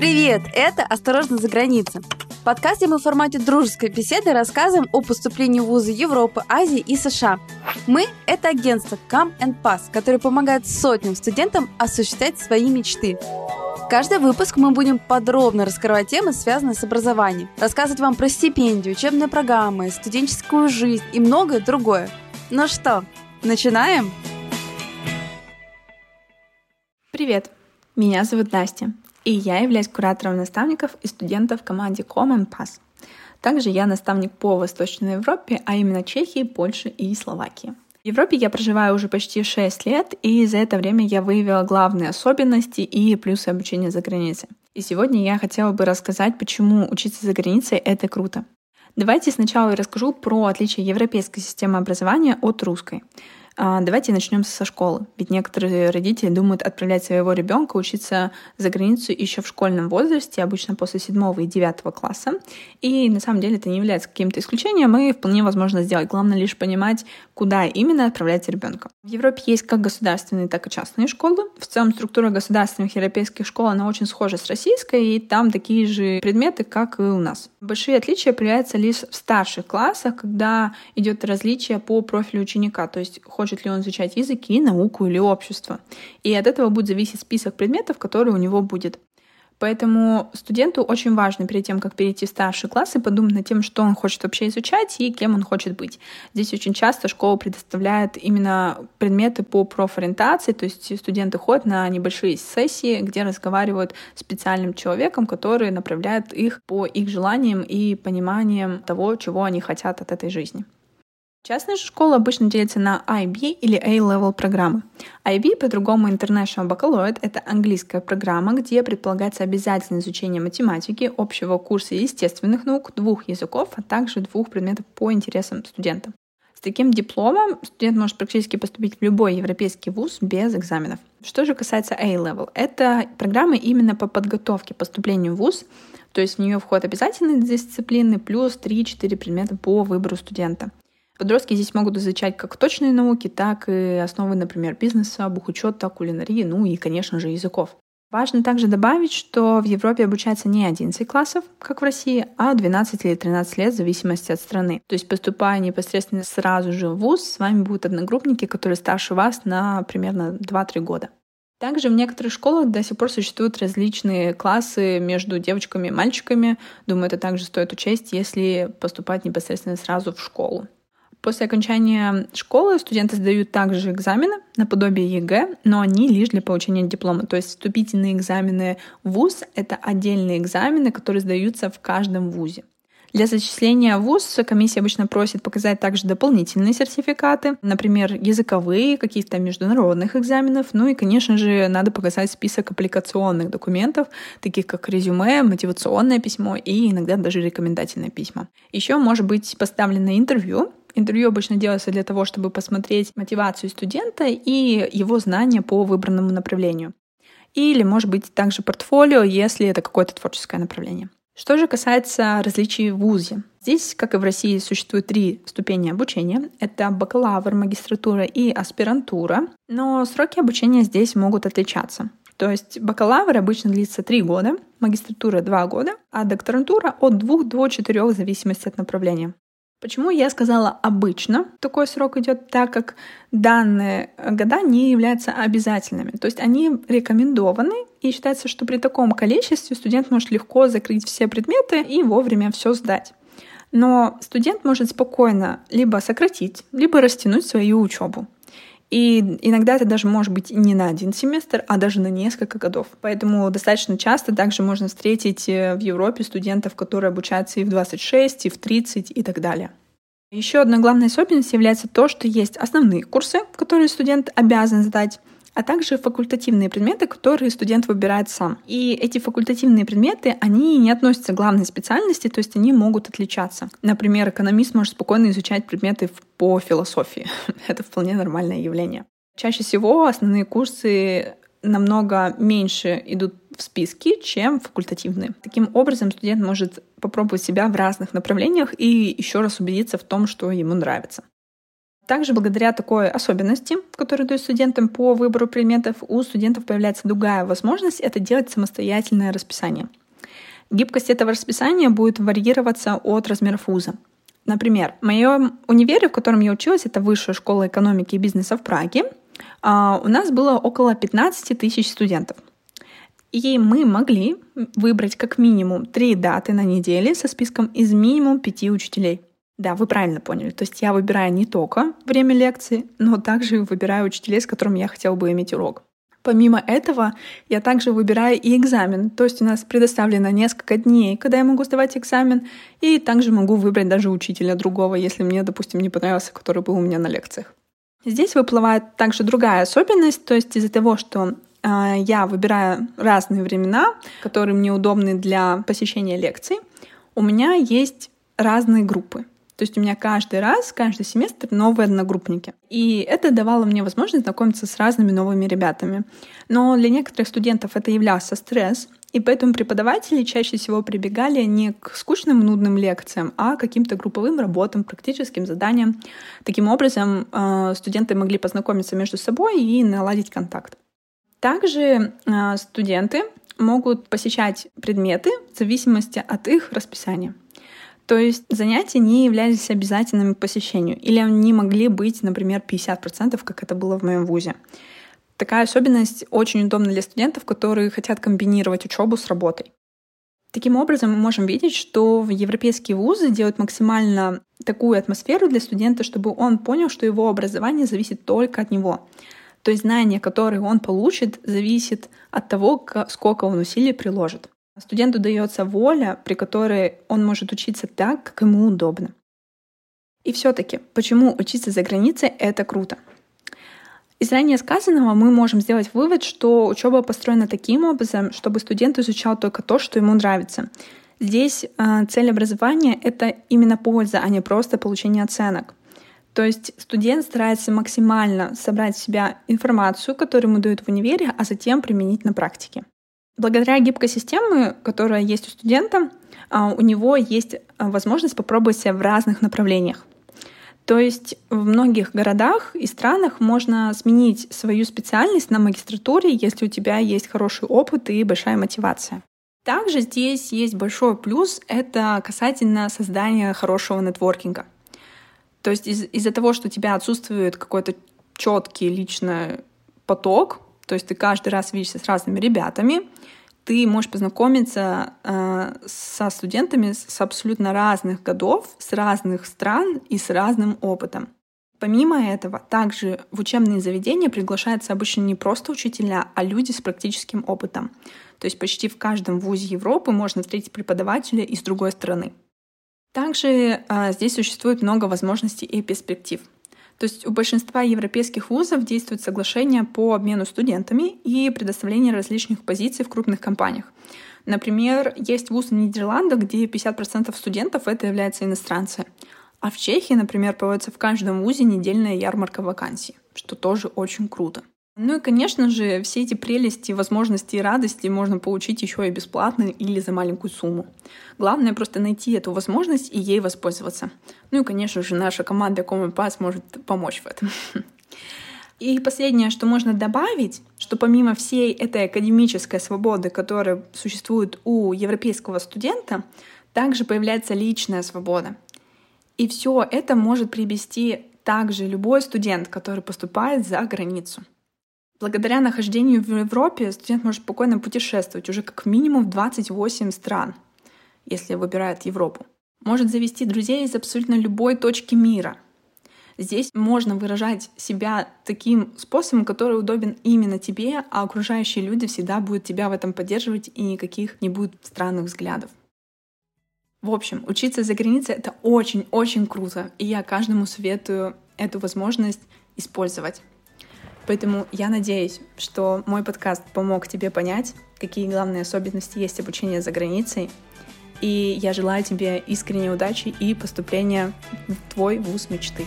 Привет! Это «Осторожно за границей». В подкасте мы в формате дружеской беседы рассказываем о поступлении в вузы Европы, Азии и США. Мы – это агентство Come and Pass, которое помогает сотням студентам осуществлять свои мечты. Каждый выпуск мы будем подробно раскрывать темы, связанные с образованием, рассказывать вам про стипендию, учебные программы, студенческую жизнь и многое другое. Ну что, начинаем? Привет! Меня зовут Настя и я являюсь куратором наставников и студентов в команде Common Pass. Также я наставник по Восточной Европе, а именно Чехии, Польше и Словакии. В Европе я проживаю уже почти 6 лет, и за это время я выявила главные особенности и плюсы обучения за границей. И сегодня я хотела бы рассказать, почему учиться за границей — это круто. Давайте сначала я расскажу про отличие европейской системы образования от русской. А, давайте начнем со школы. Ведь некоторые родители думают отправлять своего ребенка учиться за границу еще в школьном возрасте, обычно после седьмого и девятого класса. И на самом деле это не является каким-то исключением, и вполне возможно сделать. Главное лишь понимать, куда именно отправлять ребенка. В Европе есть как государственные, так и частные школы. В целом структура государственных европейских школ, она очень схожа с российской, и там такие же предметы, как и у нас. Большие отличия проявляются лишь в старших классах, когда идет различие по профилю ученика, то есть хочет ли он изучать языки, науку или общество. И от этого будет зависеть список предметов, который у него будет. Поэтому студенту очень важно перед тем, как перейти в старшие классы, подумать над тем, что он хочет вообще изучать и кем он хочет быть. Здесь очень часто школа предоставляет именно предметы по профориентации, то есть студенты ходят на небольшие сессии, где разговаривают с специальным человеком, который направляет их по их желаниям и пониманиям того, чего они хотят от этой жизни. Частная же школа обычно делится на IB или A-level программы. IB, по-другому International Baccalaureate, это английская программа, где предполагается обязательное изучение математики, общего курса естественных наук, двух языков, а также двух предметов по интересам студента. С таким дипломом студент может практически поступить в любой европейский вуз без экзаменов. Что же касается A-Level, это программа именно по подготовке поступлению в вуз, то есть в нее входят обязательные дисциплины плюс 3-4 предмета по выбору студента. Подростки здесь могут изучать как точные науки, так и основы, например, бизнеса, бухучета, кулинарии, ну и, конечно же, языков. Важно также добавить, что в Европе обучается не 11 классов, как в России, а 12 или 13 лет в зависимости от страны. То есть поступая непосредственно сразу же в ВУЗ, с вами будут одногруппники, которые старше вас на примерно 2-3 года. Также в некоторых школах до сих пор существуют различные классы между девочками и мальчиками. Думаю, это также стоит учесть, если поступать непосредственно сразу в школу. После окончания школы студенты сдают также экзамены наподобие ЕГЭ, но они лишь для получения диплома. То есть вступительные экзамены в ВУЗ — это отдельные экзамены, которые сдаются в каждом ВУЗе. Для зачисления в ВУЗ комиссия обычно просит показать также дополнительные сертификаты, например, языковые, каких-то международных экзаменов. Ну и, конечно же, надо показать список аппликационных документов, таких как резюме, мотивационное письмо и иногда даже рекомендательное письмо. Еще может быть поставлено интервью, Интервью обычно делается для того, чтобы посмотреть мотивацию студента и его знания по выбранному направлению. Или, может быть, также портфолио, если это какое-то творческое направление. Что же касается различий в ВУЗе. Здесь, как и в России, существует три ступени обучения. Это бакалавр, магистратура и аспирантура. Но сроки обучения здесь могут отличаться. То есть бакалавр обычно длится три года, магистратура два года, а докторантура от двух до четырех в зависимости от направления. Почему я сказала обычно такой срок идет, так как данные года не являются обязательными. То есть они рекомендованы, и считается, что при таком количестве студент может легко закрыть все предметы и вовремя все сдать. Но студент может спокойно либо сократить, либо растянуть свою учебу. И иногда это даже может быть не на один семестр, а даже на несколько годов. Поэтому достаточно часто также можно встретить э, в Европе студентов, которые обучаются и в 26, и в 30 и так далее. Еще одна главная особенность является то, что есть основные курсы, которые студент обязан сдать, а также факультативные предметы, которые студент выбирает сам. И эти факультативные предметы, они не относятся к главной специальности, то есть они могут отличаться. Например, экономист может спокойно изучать предметы по философии. Это вполне нормальное явление. Чаще всего основные курсы намного меньше идут в списке, чем факультативные. Таким образом, студент может попробовать себя в разных направлениях и еще раз убедиться в том, что ему нравится. Также благодаря такой особенности, которую дают студентам по выбору предметов, у студентов появляется другая возможность — это делать самостоятельное расписание. Гибкость этого расписания будет варьироваться от размеров вуза. Например, в моем универе, в котором я училась, это Высшая школа экономики и бизнеса в Праге, а, у нас было около 15 тысяч студентов. И мы могли выбрать как минимум три даты на неделе со списком из минимум пяти учителей. Да, вы правильно поняли. То есть я выбираю не только время лекции, но также выбираю учителей, с которыми я хотела бы иметь урок. Помимо этого, я также выбираю и экзамен. То есть у нас предоставлено несколько дней, когда я могу сдавать экзамен, и также могу выбрать даже учителя другого, если мне, допустим, не понравился, который был у меня на лекциях. Здесь выплывает также другая особенность, то есть из-за того, что э, я выбираю разные времена, которые мне удобны для посещения лекций, у меня есть разные группы. То есть у меня каждый раз, каждый семестр новые одногруппники. И это давало мне возможность знакомиться с разными новыми ребятами. Но для некоторых студентов это являлся стресс, и поэтому преподаватели чаще всего прибегали не к скучным, нудным лекциям, а к каким-то групповым работам, практическим заданиям. Таким образом, э, студенты могли познакомиться между собой и наладить контакт. Также э, студенты могут посещать предметы в зависимости от их расписания. То есть занятия не являлись обязательными к посещению, или они могли быть, например, 50%, как это было в моем вузе. Такая особенность очень удобна для студентов, которые хотят комбинировать учебу с работой. Таким образом, мы можем видеть, что европейские вузы делают максимально такую атмосферу для студента, чтобы он понял, что его образование зависит только от него. То есть знания, которые он получит, зависит от того, сколько он усилий приложит. Студенту дается воля, при которой он может учиться так, как ему удобно. И все-таки, почему учиться за границей — это круто? Из ранее сказанного мы можем сделать вывод, что учеба построена таким образом, чтобы студент изучал только то, что ему нравится. Здесь э, цель образования — это именно польза, а не просто получение оценок. То есть студент старается максимально собрать в себя информацию, которую ему дают в универе, а затем применить на практике. Благодаря гибкой системе, которая есть у студента, а, у него есть а, возможность попробовать себя в разных направлениях. То есть в многих городах и странах можно сменить свою специальность на магистратуре, если у тебя есть хороший опыт и большая мотивация. Также здесь есть большой плюс, это касательно создания хорошего нетворкинга. То есть из- из-за того, что у тебя отсутствует какой-то четкий личный поток, то есть ты каждый раз видишься с разными ребятами, ты можешь познакомиться э, со студентами с абсолютно разных годов, с разных стран и с разным опытом. Помимо этого, также в учебные заведения приглашаются обычно не просто учителя, а люди с практическим опытом. То есть почти в каждом вузе Европы можно встретить преподавателя из другой страны. Также э, здесь существует много возможностей и перспектив. То есть у большинства европейских вузов действует соглашение по обмену студентами и предоставлению различных позиций в крупных компаниях. Например, есть вуз в Нидерландах, где 50% студентов это являются иностранцы. А в Чехии, например, проводится в каждом вузе недельная ярмарка вакансий, что тоже очень круто. Ну и, конечно же, все эти прелести, возможности и радости можно получить еще и бесплатно или за маленькую сумму. Главное просто найти эту возможность и ей воспользоваться. Ну и, конечно же, наша команда Common Pass может помочь в этом. И последнее, что можно добавить, что помимо всей этой академической свободы, которая существует у европейского студента, также появляется личная свобода. И все это может привести также любой студент, который поступает за границу. Благодаря нахождению в Европе студент может спокойно путешествовать уже как минимум в 28 стран, если выбирает Европу. Может завести друзей из абсолютно любой точки мира. Здесь можно выражать себя таким способом, который удобен именно тебе, а окружающие люди всегда будут тебя в этом поддерживать и никаких не будет странных взглядов. В общем, учиться за границей — это очень-очень круто, и я каждому советую эту возможность использовать. Поэтому я надеюсь, что мой подкаст помог тебе понять, какие главные особенности есть обучения за границей. И я желаю тебе искренней удачи и поступления в твой вуз мечты.